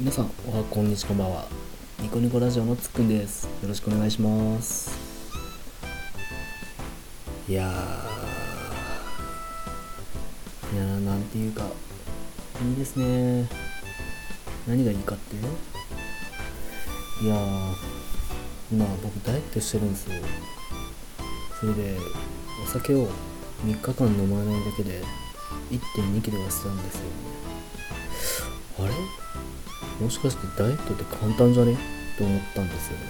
皆さんおはこんにちこんばんは。ニコニコラジオのつっくんです。よろしくお願いします。いやー。いやーなんていうかいいですね。何がいいかって？いやー今僕ダイエットしてるんですよ。それでお酒を3日間飲まないだけで1 2キロ痩せたんですよ。あれ？もしかしてダイエットって簡単じゃね？と思ったんですよね。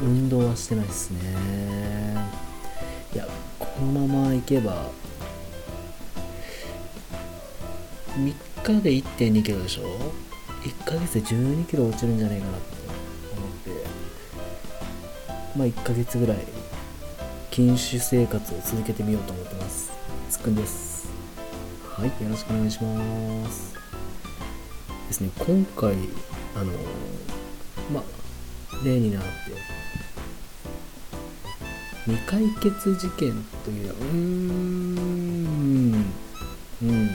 運動はしてないですね。いやこのままいけば3日で1 2キロでしょ？1ヶ月で1 2キロ落ちるんじゃないかなって思って。まあ1ヶ月ぐらい禁酒生活を続けてみようと思ってます。つくんです。はいよろしくお願いします。ですね今回あのまあ例になって未解決事件といううーんうん。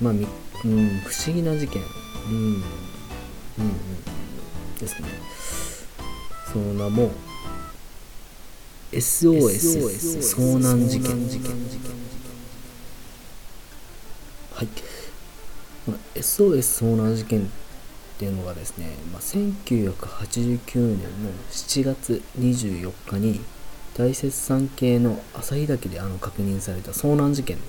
まあみ、うん、不思議な事件。うんうんうん。ですね。その名も SOS 遭難事件はい、まあ、SOS 遭難事件っていうのがですね、まあ、1989年の7月24日に大雪山系の旭岳であの確認された遭難事件で、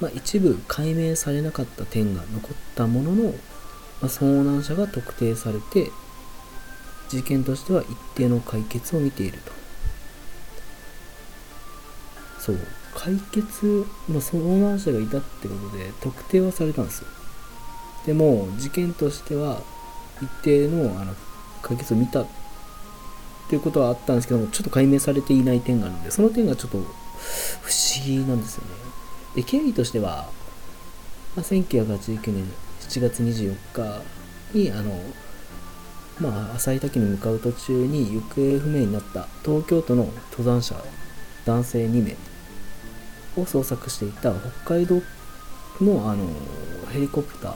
まあ、一部解明されなかった点が残ったものの、ま、遭難者が特定されて事件としては一定の解決を見ていると。そう。解決の遭難者がいたってことで特定はされたんですよ。でも事件としては一定のあの解決を見たっていうことはあったんですけどもちょっと解明されていない点があるのでその点がちょっと不思議なんですよね。で経緯としては、まあ、1989年7月24日にあのまあ旭岳に向かう途中に行方不明になった東京都の登山者男性2名。を捜索していた北海道のあのヘリコプター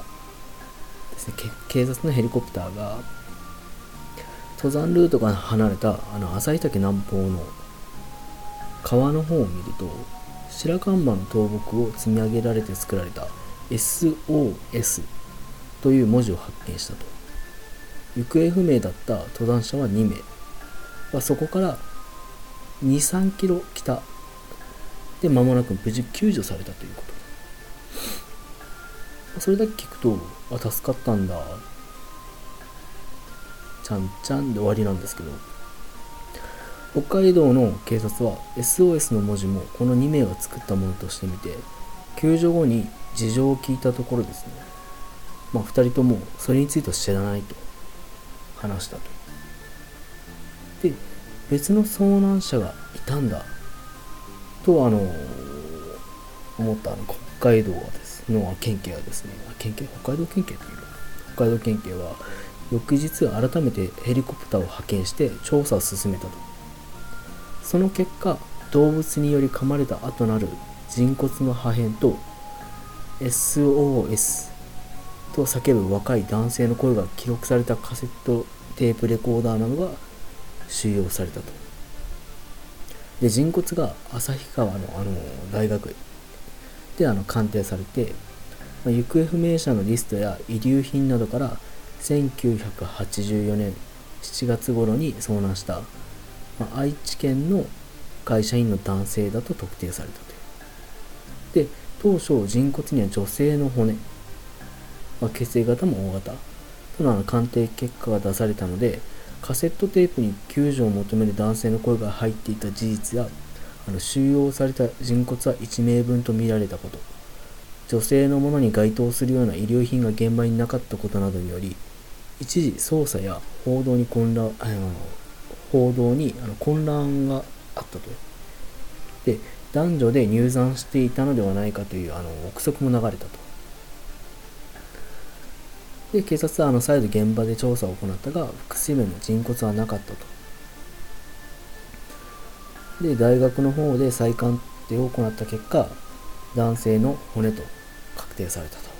ですね。警察のヘリコプターが登山ルートから離れたあの旭岳南方の川の方を見ると白樺の倒木を積み上げられて作られた SOS という文字を発見したと。行方不明だった登山者は2名。はそこから23キロ北で間もなく無事救助されたということ。それだけ聞くとあ助かったんだ。ちゃんちゃんで終わりなんですけど。北海道の警察は SOS の文字もこの2名が作ったものとしてみて救助後に事情を聞いたところですね。まあ2人ともそれについては知らないと。話したと。で別の遭難者がいたんだ。とあの思ったあの北海道はですの県警はですね県警北海道県警という北海道県警は翌日改めてヘリコプターを派遣して調査を進めたと。その結果動物により噛まれた後なる人骨の破片と SOS と叫ぶ若い男性の声が記録されたカセットテープレコーダーなどが収容されたと。で人骨が旭川のあの大学であの鑑定されて、まあ、行方不明者のリストや遺留品などから1984年7月頃に遭難した、まあ、愛知県の会社員の男性だと特定されたという。で当初人骨には女性の骨、まあ、血液型も O 型。との鑑定結果が出されたのでカセットテープに救助を求める男性の声が入っていた事実やあの収容された人骨は1名分とみられたこと。女性のものに該当するような医療品が現場になかったことなどにより一時捜査や報道に混乱あの報道にあの混乱があったと。で男女で入山していたのではないかというあの憶測も流れたと。で警察はあの再度現場で調査を行ったが複数名の人骨はなかったと。で大学の方で再鑑定を行った結果男性の骨と確定されたと。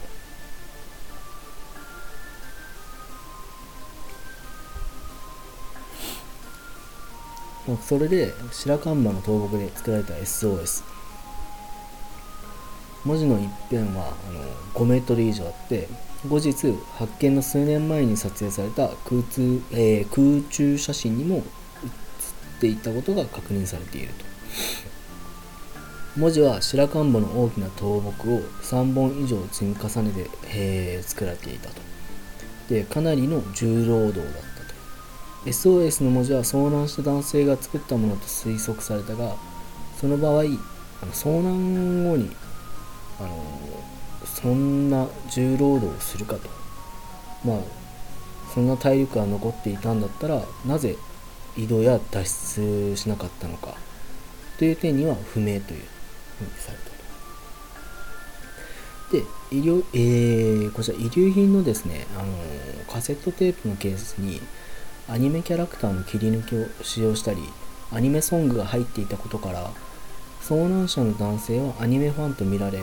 それで白樺の倒木で作られた SOS 文字の一辺はあの5メートル以上あって後日発見の数年前に撮影された空通、えー、空中写真にも写っていたことが確認されていると。文字は白樺の大きな倒木を3本以上積み重ねて、えー、作られていたと。でかなりの重労働だったと。SOS の文字は遭難した男性が作ったものと推測されたがその場合遭難後にあのそんな重労働をするかとまあそんな体力が残っていたんだったらなぜ移動や脱出しなかったのかという点には不明というふうにされたと。で医療、えー、こちら遺留品のですねあのカセットテープのケースにアニメキャラクターの切り抜きを使用したりアニメソングが入っていたことから遭難者の男性はアニメファンと見られ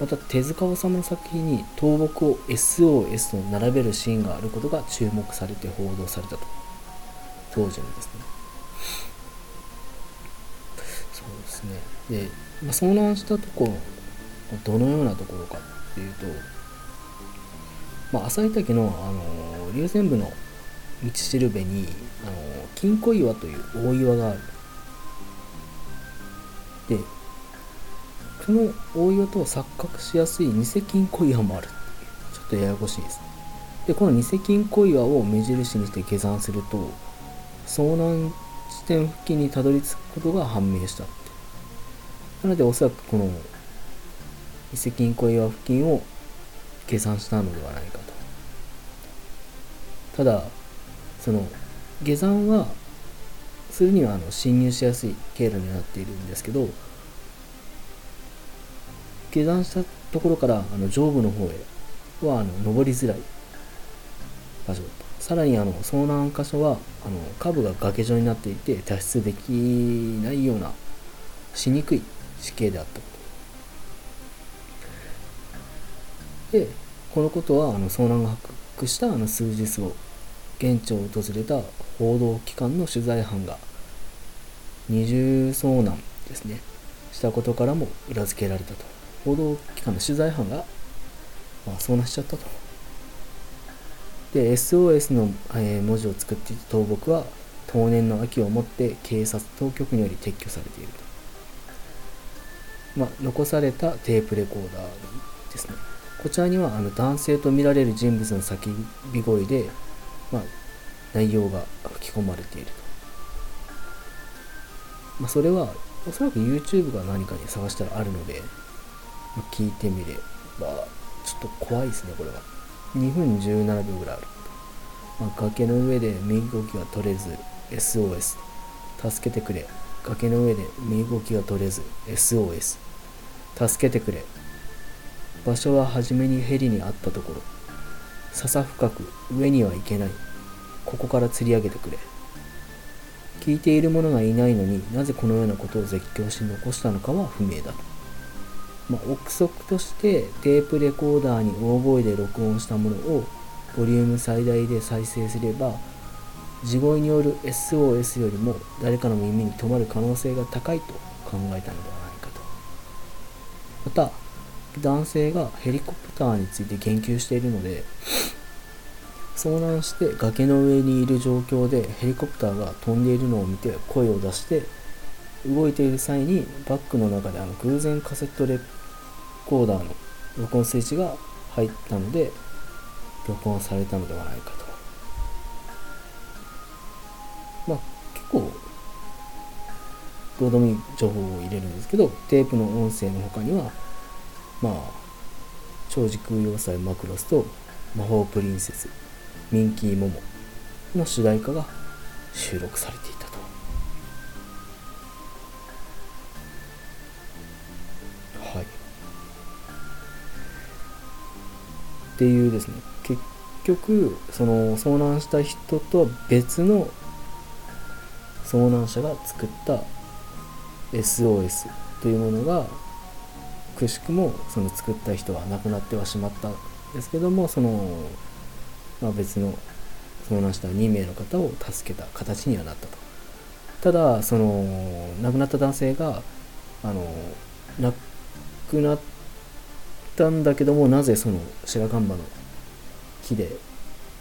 また手塚治虫の作品に倒木を SOS と並べるシーンがあることが注目されて報道されたと。当時のですね。そうですね。で、まあ、遭難したところどのようなところかっていうと、まあ、旭岳の、あの龍泉部の道しるべに、あの金庫岩という大岩がある。でその大岩と錯覚しやすい偽金庫岩もある。ちょっとややこしいです。ねでこの偽金庫岩を目印にして下山すると遭難地点付近にたどり着くことが判明したってなのでおそらくこの偽金庫岩付近を下山したのではないかと。ただその下山はするにはあの侵入しやすい経路になっているんですけど下山したところからあの上部の方へはあの登りづらい場所だった。さらにあの遭難箇所はあの下部が崖状になっていて脱出できないようなしにくい地形であった。ことでこのことはあの遭難が発覚したあの数日後現地を訪れた報道機関の取材班が二重遭難ですねしたことからも裏付けられたと。報道機関の取材班が、まあ、遭難しちゃったと。で、SOS の、えー、文字を作っていた倒木は、当年の秋をもって警察当局により撤去されていると。まあ、残されたテープレコーダーですね。こちらにはあの男性とみられる人物の叫び声で、まあ、内容が吹き込まれていると。まあ、それはおそらく YouTube が何かに探したらあるので、聞いてみれば、ちょっと怖いですね、これは。2分17秒ぐらいある。まあ、崖の上で身動きが取れず、SOS。助けてくれ。崖の上で身動きが取れず、SOS。助けてくれ。場所は初めにヘリにあったところ。笹深く上には行けない。ここから釣り上げてくれ。聞いている者がいないのになぜこのようなことを絶叫し残したのかは不明だと。まあ、憶測としてテープレコーダーに大声で録音したものをボリューム最大で再生すれば地声による SOS よりも誰かの耳に止まる可能性が高いと考えたのではないかと。また男性がヘリコプターについて言及しているので遭難して崖の上にいる状況でヘリコプターが飛んでいるのを見て声を出して動いている際にバッグの中であの偶然カセットレコーダーの録音スイッチが入ったので録音されたのではないかと。まあ結構どうでもいい情報を入れるんですけどテープの音声の他にはまあ超時空要塞マクロスと魔法プリンセスミンキーモモの主題歌が収録されていた。っていうですね。結局その遭難した人とは別の遭難者が作った SOS というものがくしくもその作った人は亡くなってはしまったんですけどもその、まあ、別の遭難した2名の方を助けた形にはなったと。ただその亡くなった男性があの亡くなったんだけどもなぜその白樺の木で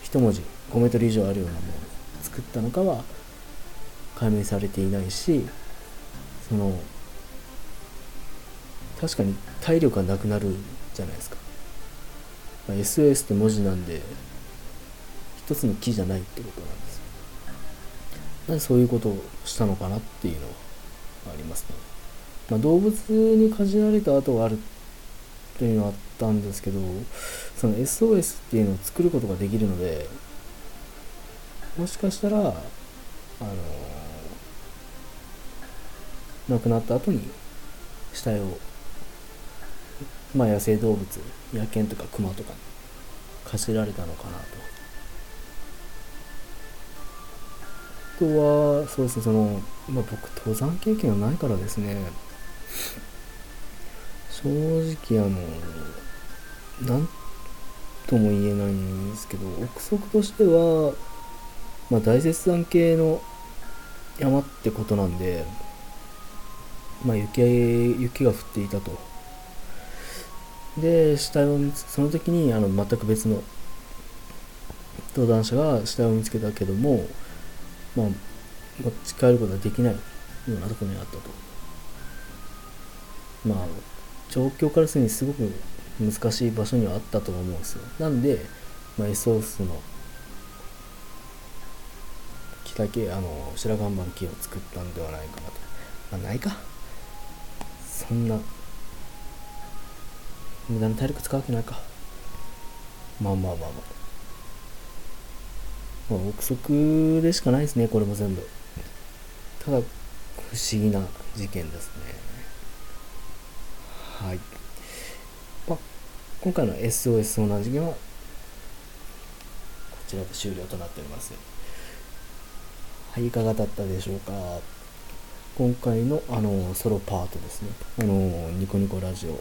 一文字5メートル以上あるようなものを作ったのかは解明されていないしその確かに体力がなくなるじゃないですか、まあ、SOS って文字なんで一つの木じゃないってことなんですよ。なんでそういうことをしたのかなっていうのはありますね、まあ、動物にかじられた跡があるっていうのはあったんですけどその SOS っていうのを作ることができるのでもしかしたらあの亡くなった後に死体をまあ野生動物野犬とか熊とかにかじられたのかなと。あとはそうですねその、まあ、僕登山経験がないからですね正直あの何とも言えないんですけど憶測としては、まあ、大雪山系の山ってことなんで、まあ雪、雪が降っていたと。で死体をその時にあの全く別の登壇者が死体を見つけたけども、まあ、持ち帰ることができないようなところにあったと。まあ状況からするにすごく難しい場所にはあったと思うんですよ。なんで、まあ、エソースの木だけあの白岩盤木を作ったんではないかなと。まあないか。そんな無駄に体力使うわけないか。まあまあまあまあ。まあ憶測でしかないですねこれも全部。ただ不思議な事件ですね。はい、まあ、今回の SOS 遭難事件はこちらで終了となっております。はいいかがだったでしょうか？今回のあのソロパートですね。あのニコニコラジオ。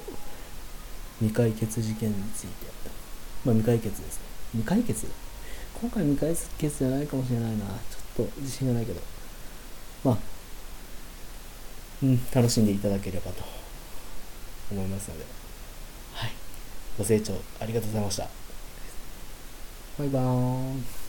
未解決事件についてまあ未解決ですね。未解決？今回未解決じゃないかもしれないな。ちょっと自信がないけど。まあうん楽しんでいただければと。思いますので。はい。ご清聴ありがとうございました。バイバーイ